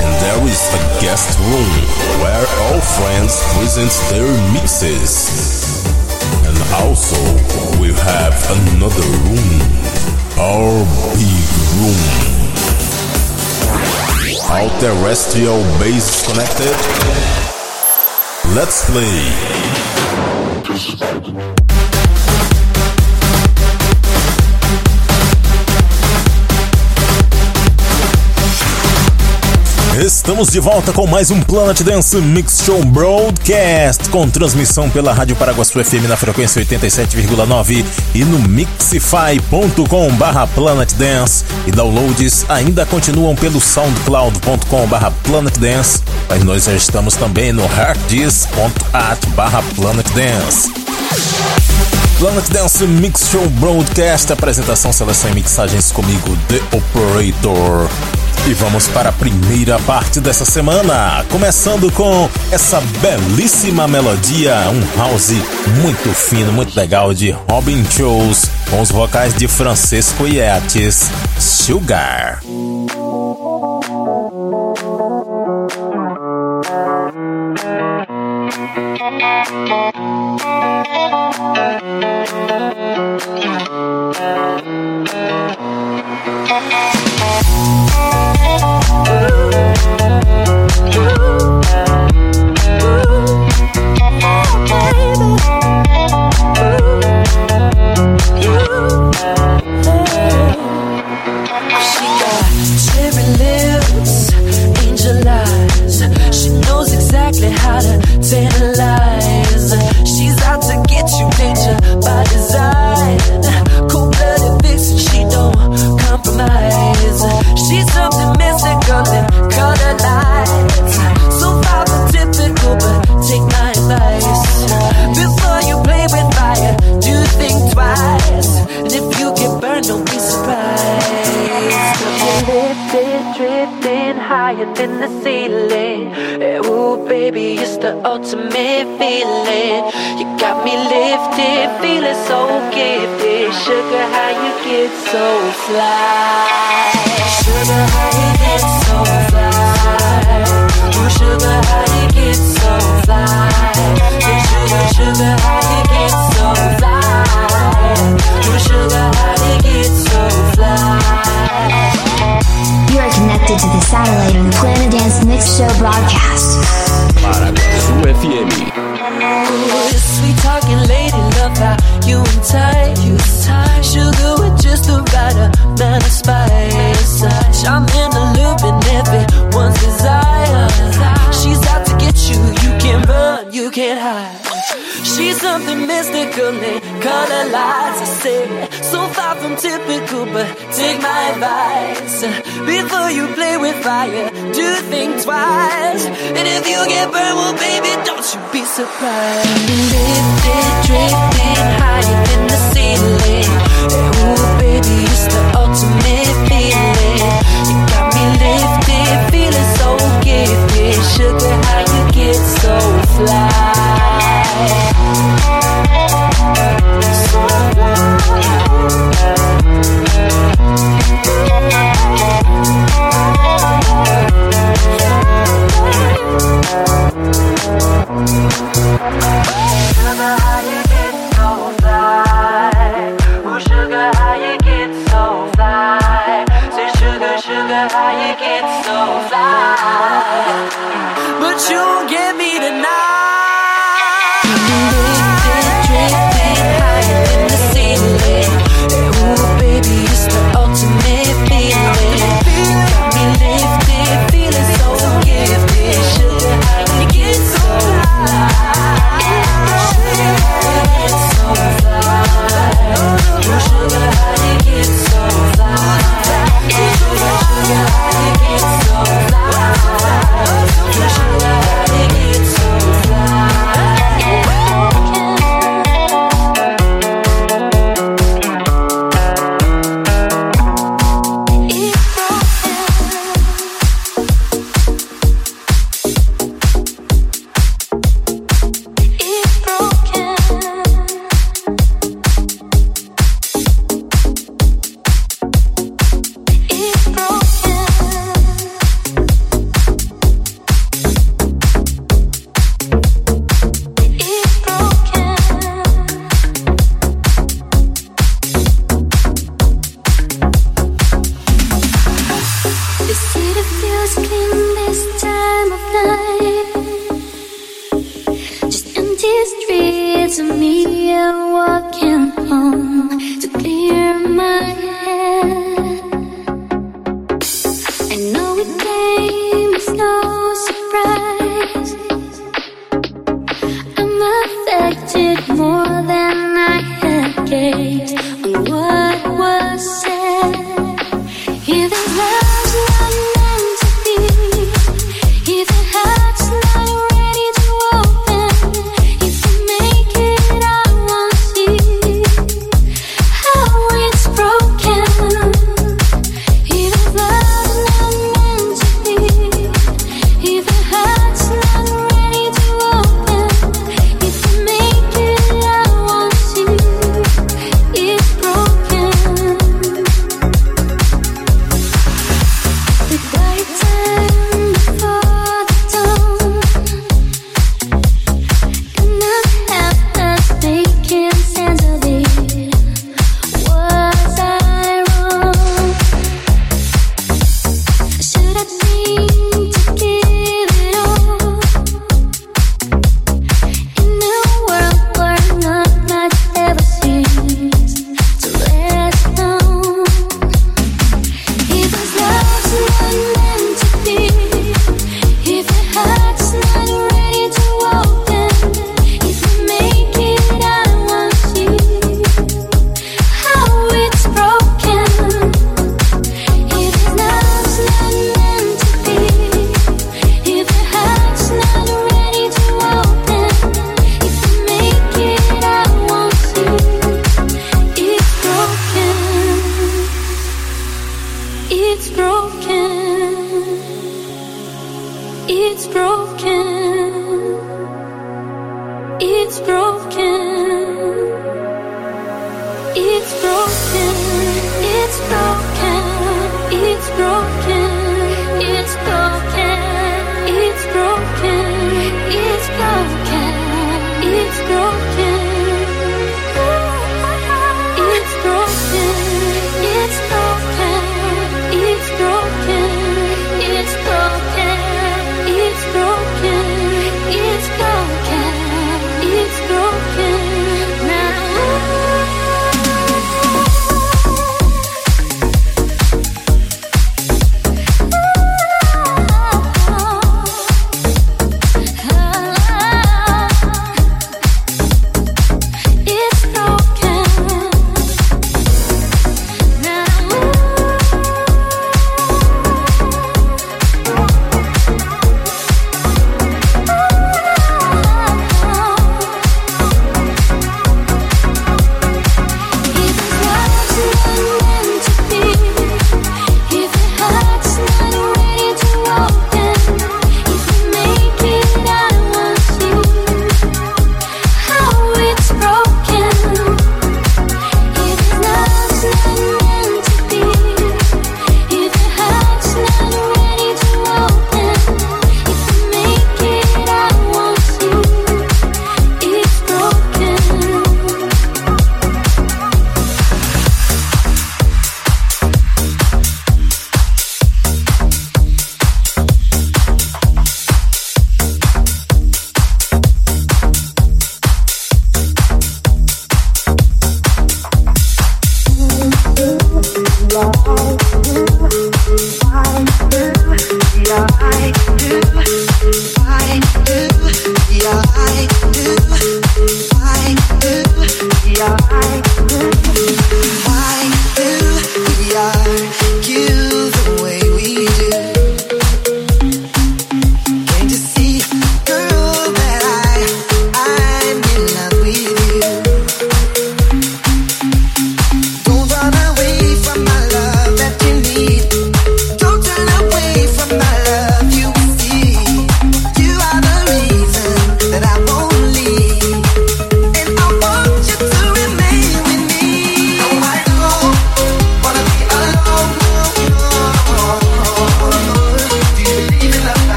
And there is a guest room where all friends present their mixes. And also, we have another room, our big room. All terrestrial base connected. Let's play. Estamos de volta com mais um Planet Dance Mix Show Broadcast, com transmissão pela Rádio Paraguaçu FM na frequência 87,9 e no mixify.com barra Planet Dance e downloads ainda continuam pelo soundcloud.com barra Planet Dance, mas nós já estamos também no harddisk.at barra Planet Dance. Planet Dance Mix Show Broadcast, apresentação, seleção e mixagens comigo, The Operator. E vamos para a primeira parte dessa semana, começando com essa belíssima melodia, um house muito fino, muito legal de Robin Shows, com os vocais de Francisco Yates, Sugar. in the ceiling. Eh, ooh, baby, it's the ultimate feeling. You got me lifted, feeling so gifted. Sugar, how you get so fly? Sugar, how you get so fly? Ooh, sugar, how you get so fly? Ooh, sugar, sugar, how you get so fly? Ooh, sugar, connected to the satellite and the Planet Dance Mix Show broadcast. With oh, Sweet talking lady, love how you entice you tight. Sugar with just the right amount of spice. I'm in the loop and everyone's desire. She's out to get you, you can't run, you can't hide. She's something mystical in color lights. I say, so far from typical, but take my advice. Before you play with fire, do think twice. And if you get burned, well, baby, don't you be surprised. Lifted, drifting higher than the ceiling. And ooh, baby, it's the ultimate feeling. You got me lifted, feeling so gifted. Sugar, how you get so fly? Yeah.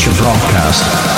Your Broadcast.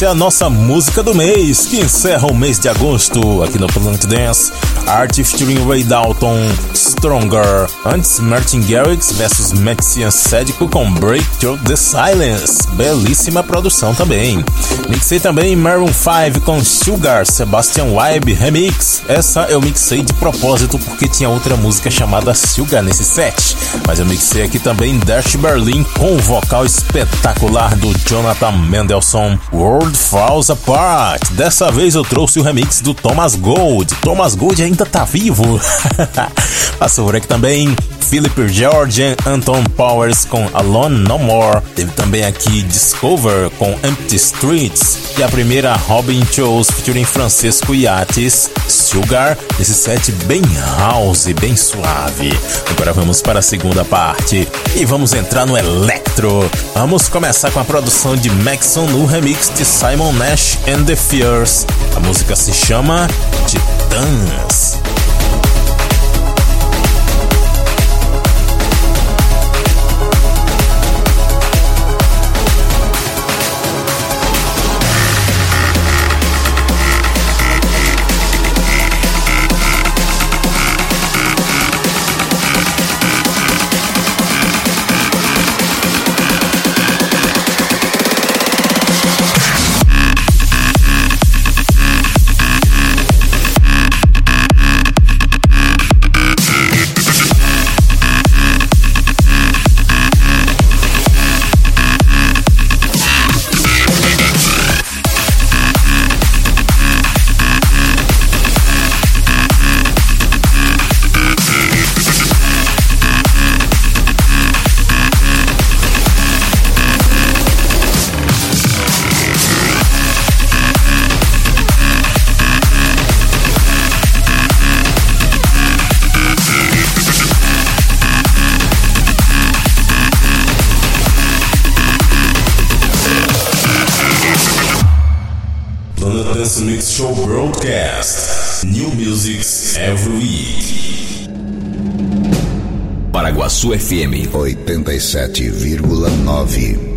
Essa é a nossa música do mês, que encerra o mês de agosto aqui no Planet Dance. Art featuring Ray Dalton, Stronger. Antes, Martin Garrix versus Maxian Sédico com Break Through the Silence. Belíssima produção também. Mixei também Maroon 5 com Sugar, Sebastian Wibe Remix. Essa eu mixei de propósito porque tinha outra música chamada Sugar nesse set. Mas eu mixei aqui também Dash Berlin com o vocal espetacular do Jonathan Mendelssohn. World Falls Apart. Dessa vez eu trouxe o remix do Thomas Gold. Thomas Gold ainda tá vivo. Passou por aqui também Philip George Anton Powers com Alone No More. Teve também aqui Discover com Empty Streets. E a primeira Robin Chose featuring Francisco Yates, Sugar, esse set bem house, bem suave. Agora vamos para a segunda parte e vamos entrar no electro. Vamos começar com a produção de Maxon no remix de Simon Nash and the Fears. A música se chama Titãs. Paraguaçu FM 87,9.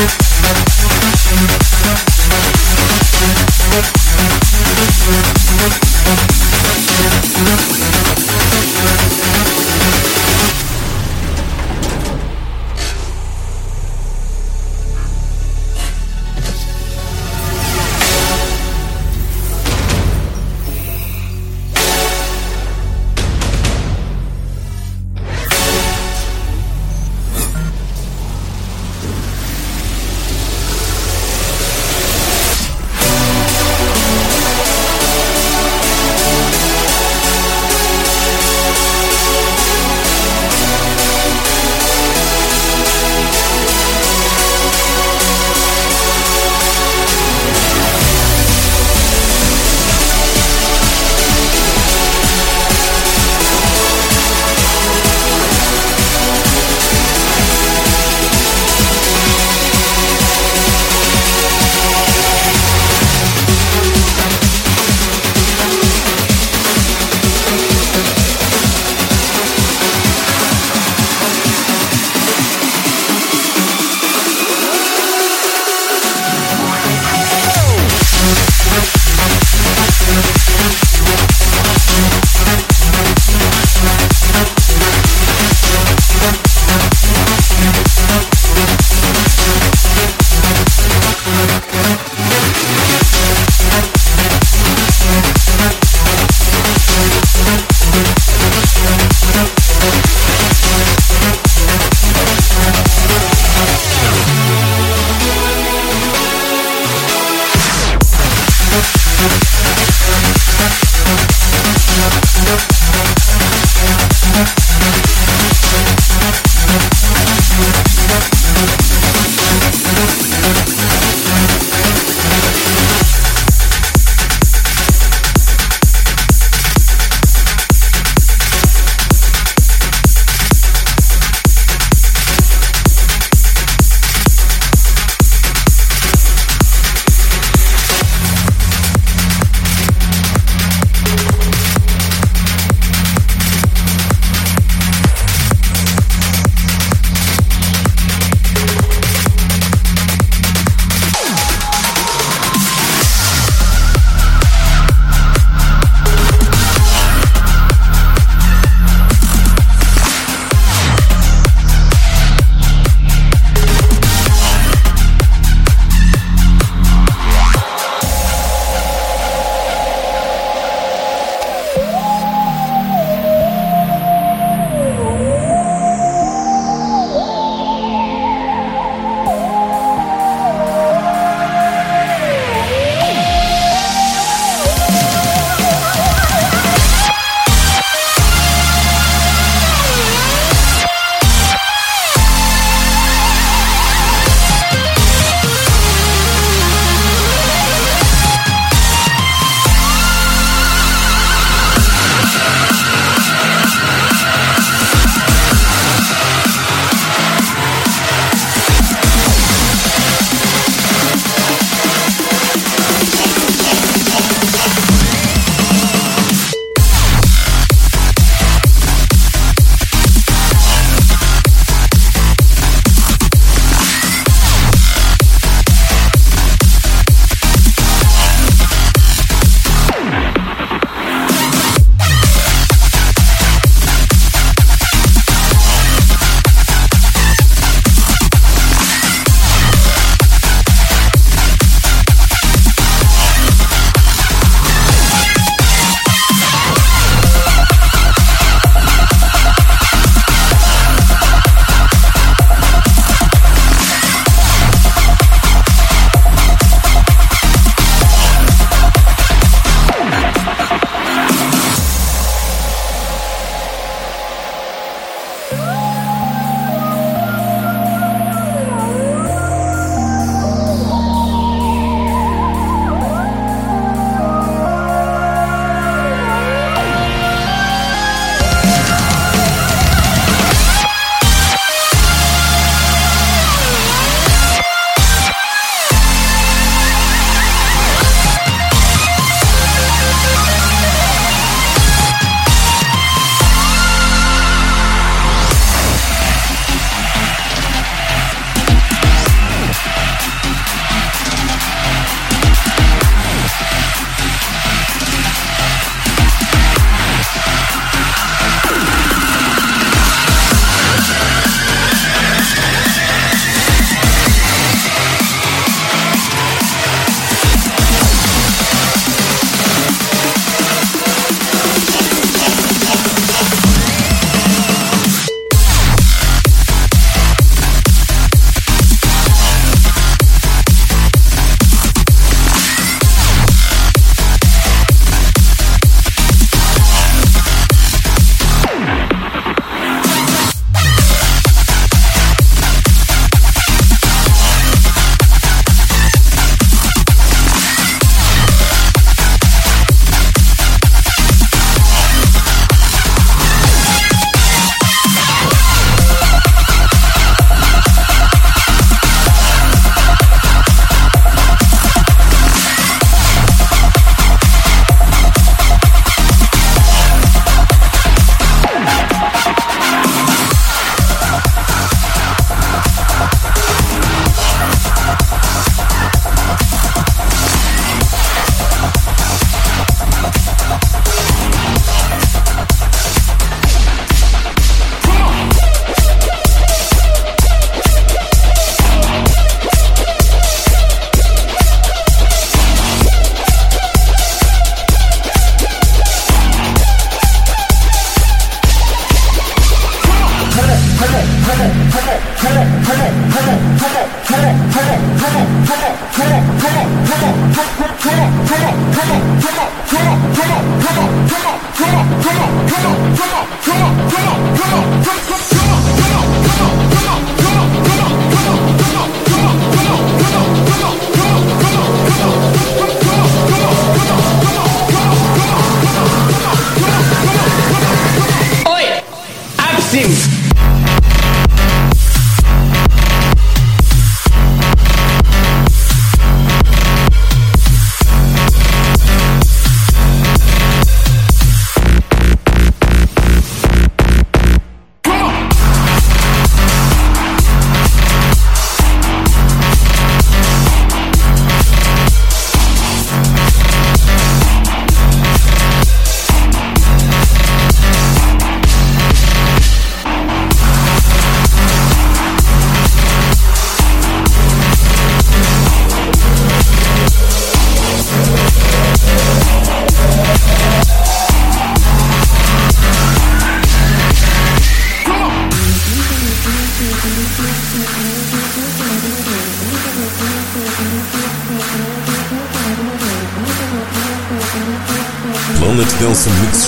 Thank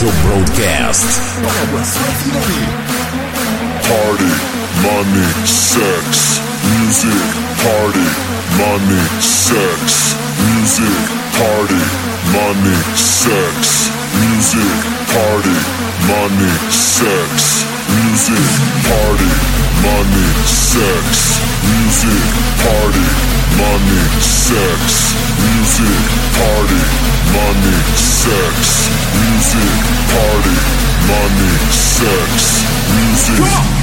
official broadcast. Party, money, sex, music. Party, money, sex, music. Party, money, sex, music. Party, money, sex, music. Party, money, sex, music. Party, money, sex, music. Party, money, sex. Music, party, money, sex, music. Come on.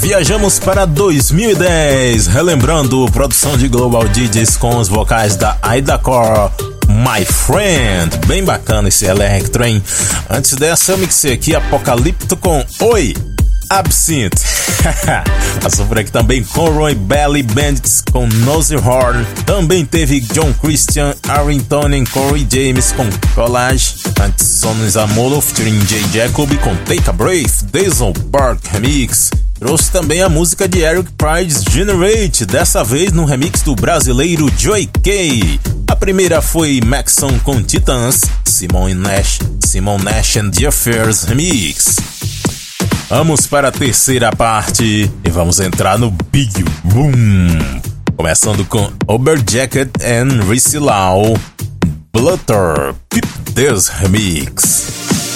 viajamos para 2010, relembrando produção de Global DJs com os vocais da Aida Core, My Friend. Bem bacana esse electro, hein? Antes dessa, eu mixei aqui Apocalipto com Oi, Absinthe. Passou por aqui também Conroy Belly Bandits com Nose Horn. Também teve John Christian, Arrington e Corey James com Collage. Antes Sonos Amolo featuring J. Jacob com Take a Breath, Diesel Park Remix. Trouxe também a música de Eric Pride's Generate, dessa vez no remix do brasileiro Joy K. A primeira foi Maxon com Titans, Simon Nash, Simon Nash and the Affairs Remix. Vamos para a terceira parte e vamos entrar no Big Boom. Começando com Oberjacket and Rissy Lau, Blutter, Pip This Remix.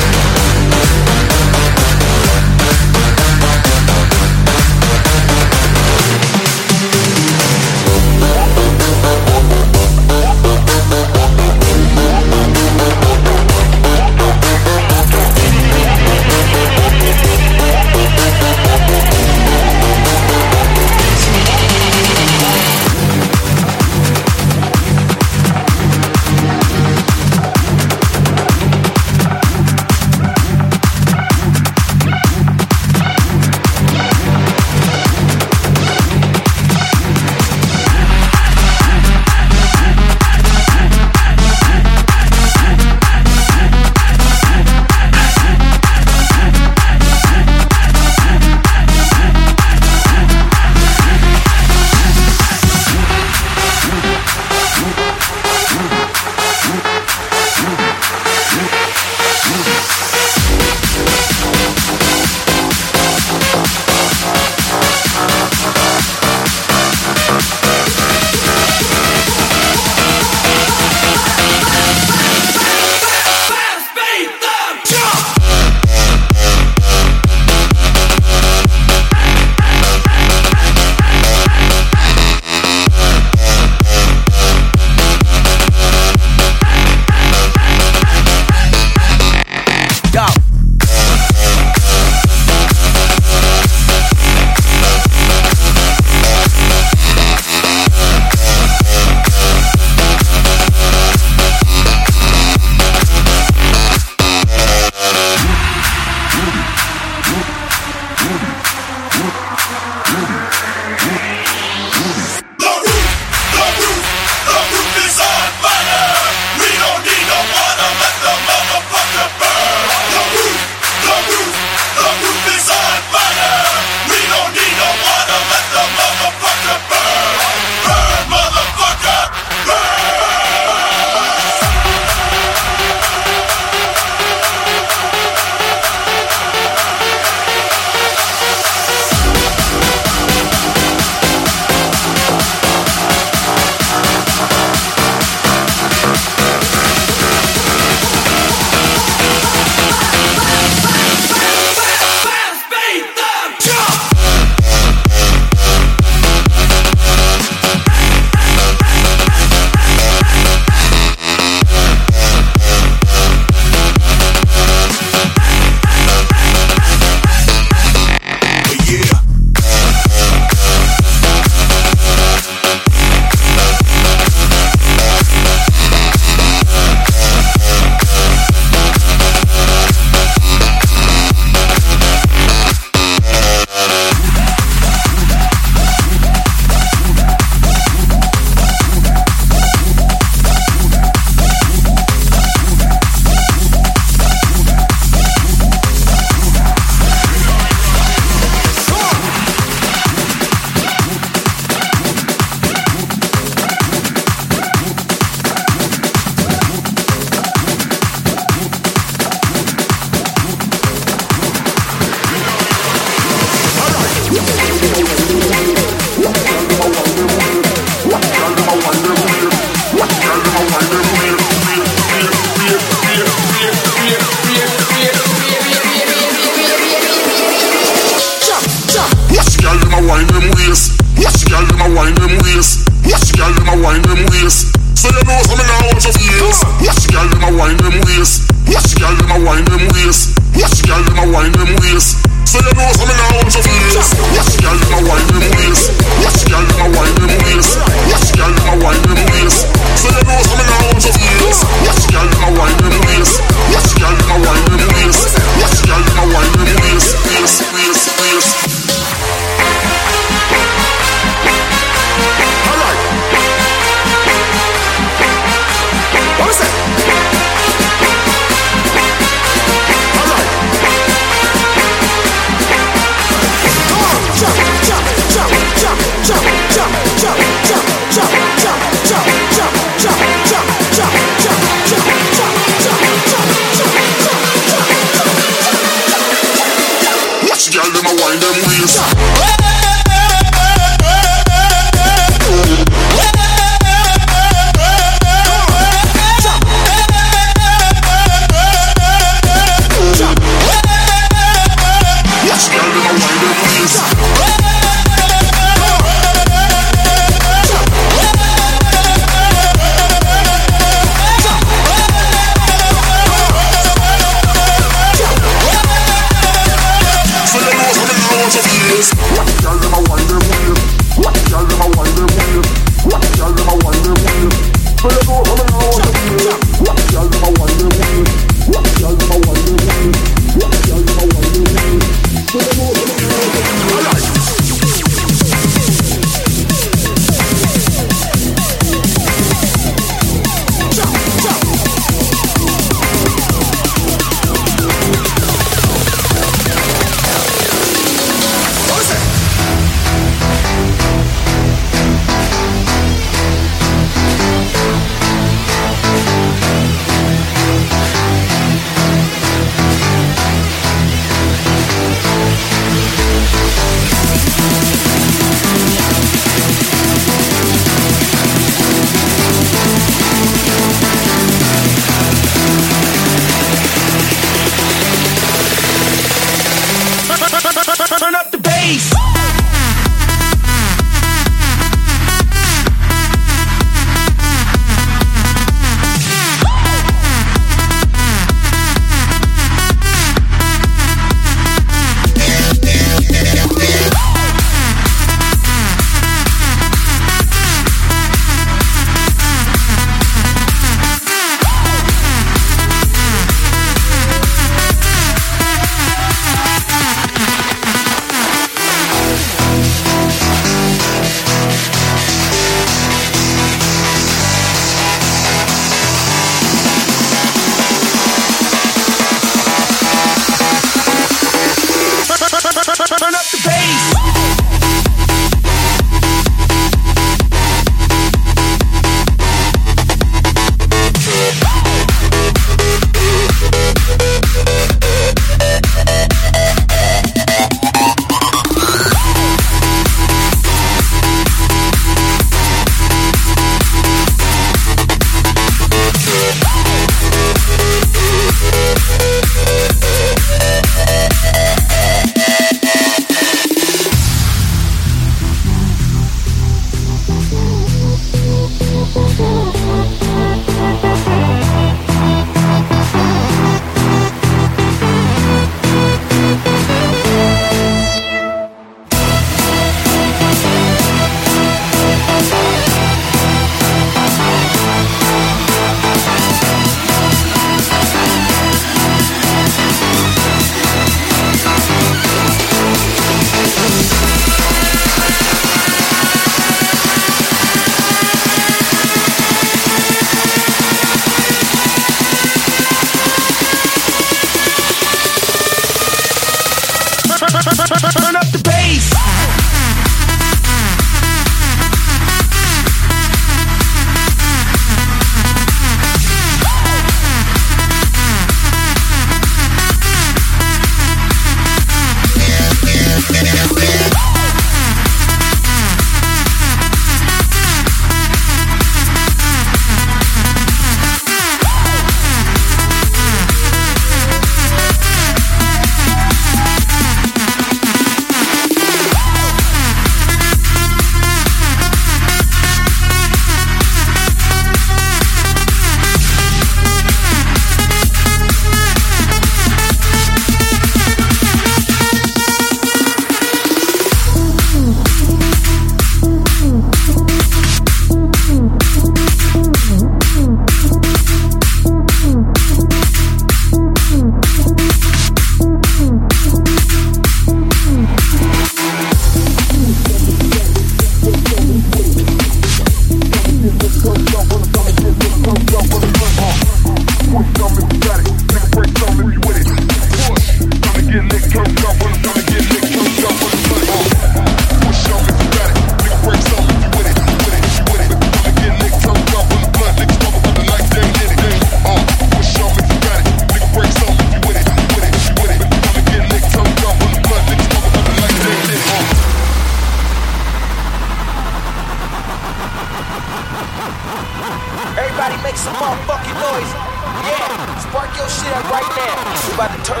I can turn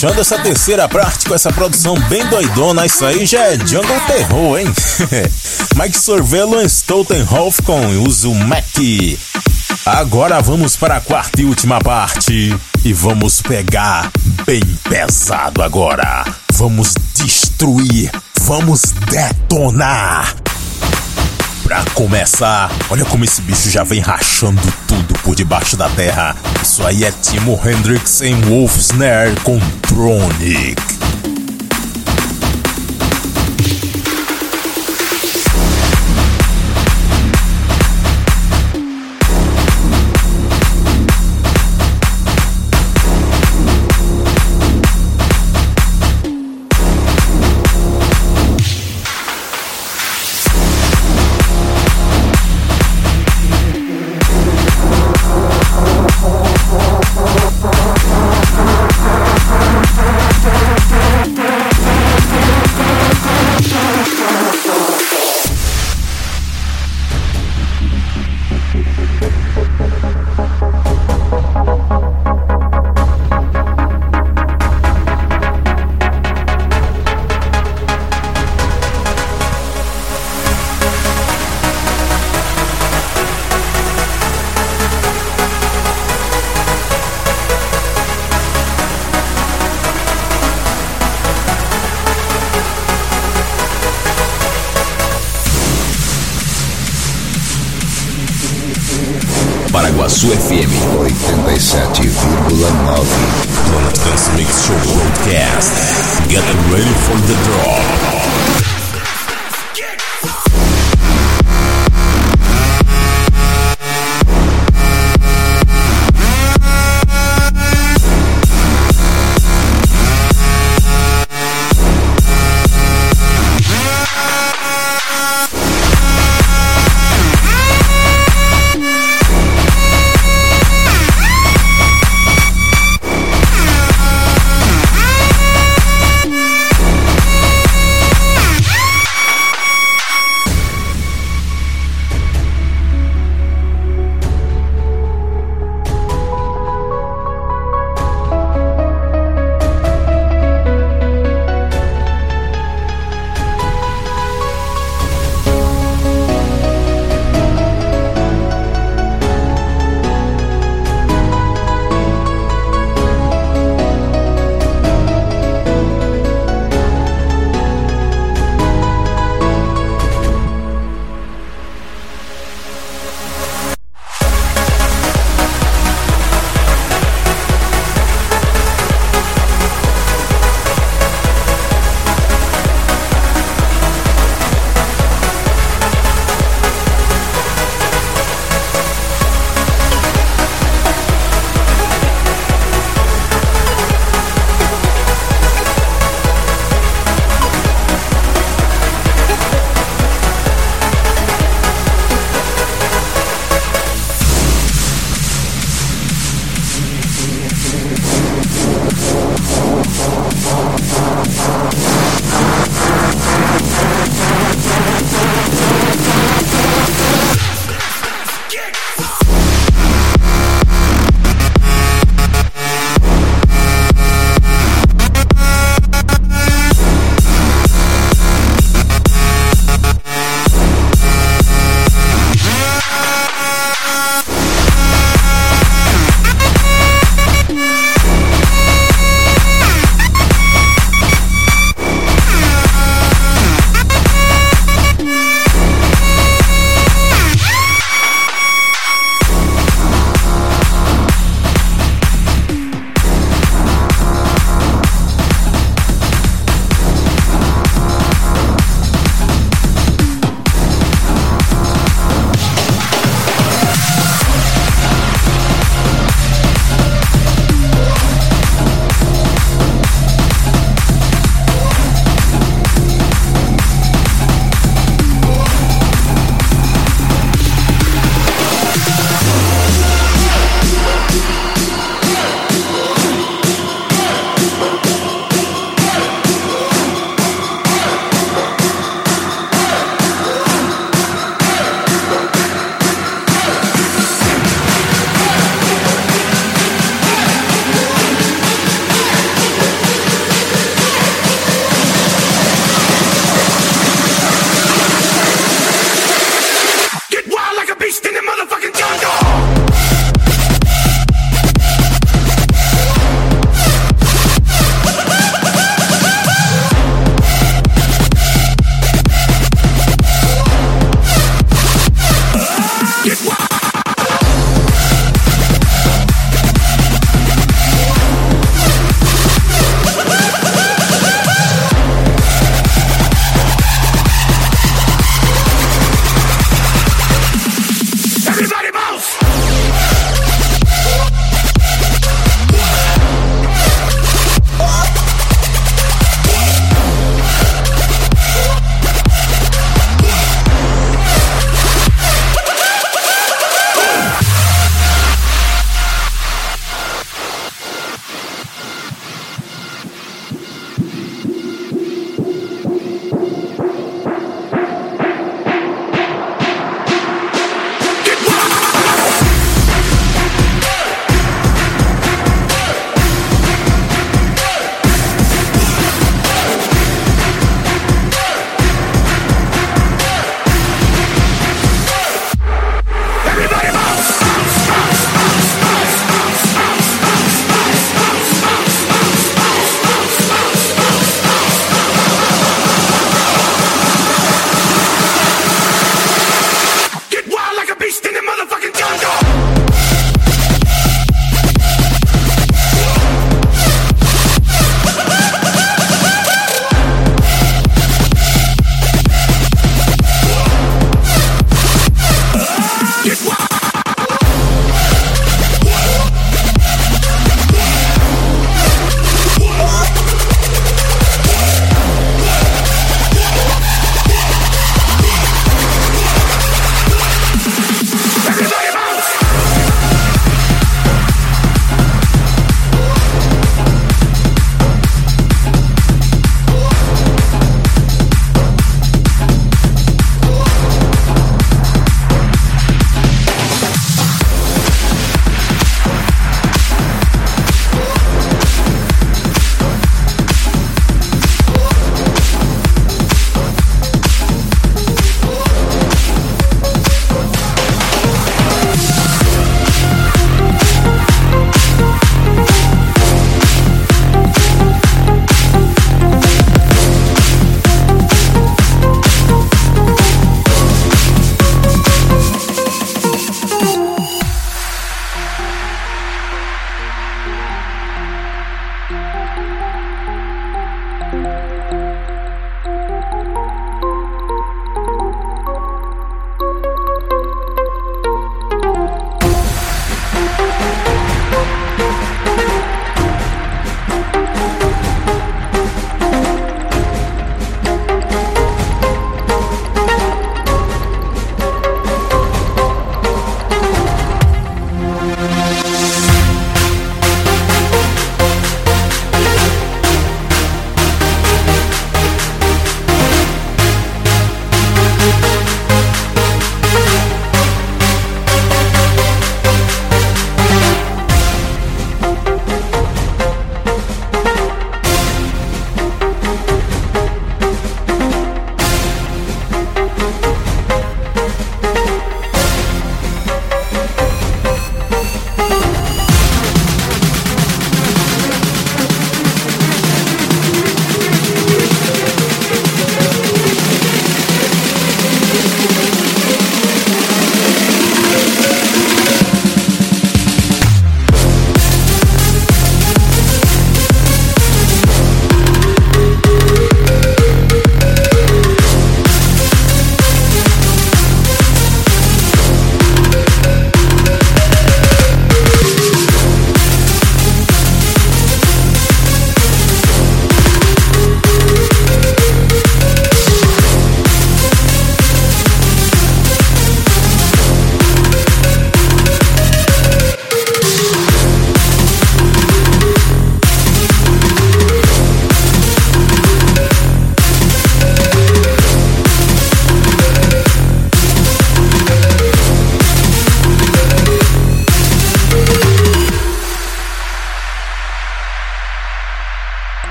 Fechando essa terceira parte com essa produção bem doidona, isso aí já é Jungle Terror, hein? Mike Sorvelo e Stoltenhoff com Uso Mac. Agora vamos para a quarta e última parte e vamos pegar bem pesado agora. Vamos destruir, vamos detonar. Pra começar, olha como esse bicho já vem rachando tudo por debaixo da terra. Isso aí é Timo Hendrix em Wolf Snare com Tronic.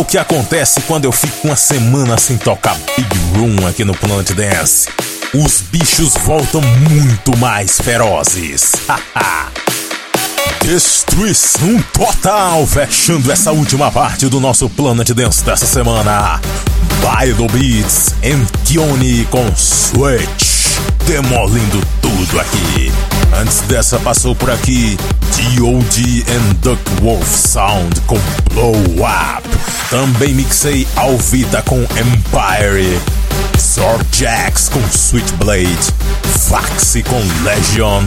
O que acontece quando eu fico uma semana sem tocar Big Room aqui no Planet Dance. Os bichos voltam muito mais ferozes. Destruição total, fechando essa última parte do nosso Planet Dance dessa semana. Bido Beats and com Switch, demolindo tudo aqui. Antes dessa passou por aqui D.O.D. and Duck Wolf Sound com Blow Up. Também mixei Alvita com Empire. Zorjax com Switchblade, Vaxi com Legion,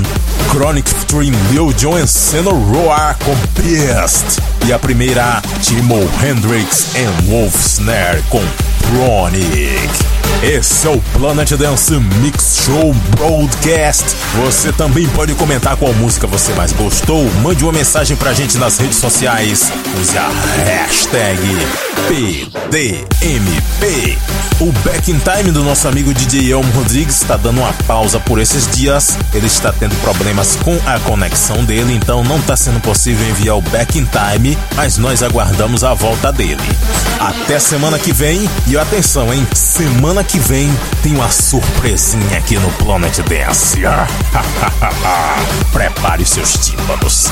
Chronic Stream Lil Jon Senna Roar com Beast e a primeira Timo Hendrix and Wolf Snare com Chronic. Esse é o Planet Dance Mix Show Broadcast. Você também pode comentar qual música você mais gostou. Mande uma mensagem pra gente nas redes sociais. Use a hashtag PDMP. O Back in Time do nosso amigo DJ Elmo Rodrigues está dando uma pausa por esses dias. Ele está tendo problemas com a conexão dele, então não está sendo possível enviar o Back in Time, mas nós aguardamos a volta dele. Até semana que vem e atenção, hein? Semana que vem tem uma surpresinha aqui no Planet Dance. Prepare seus tímpanos.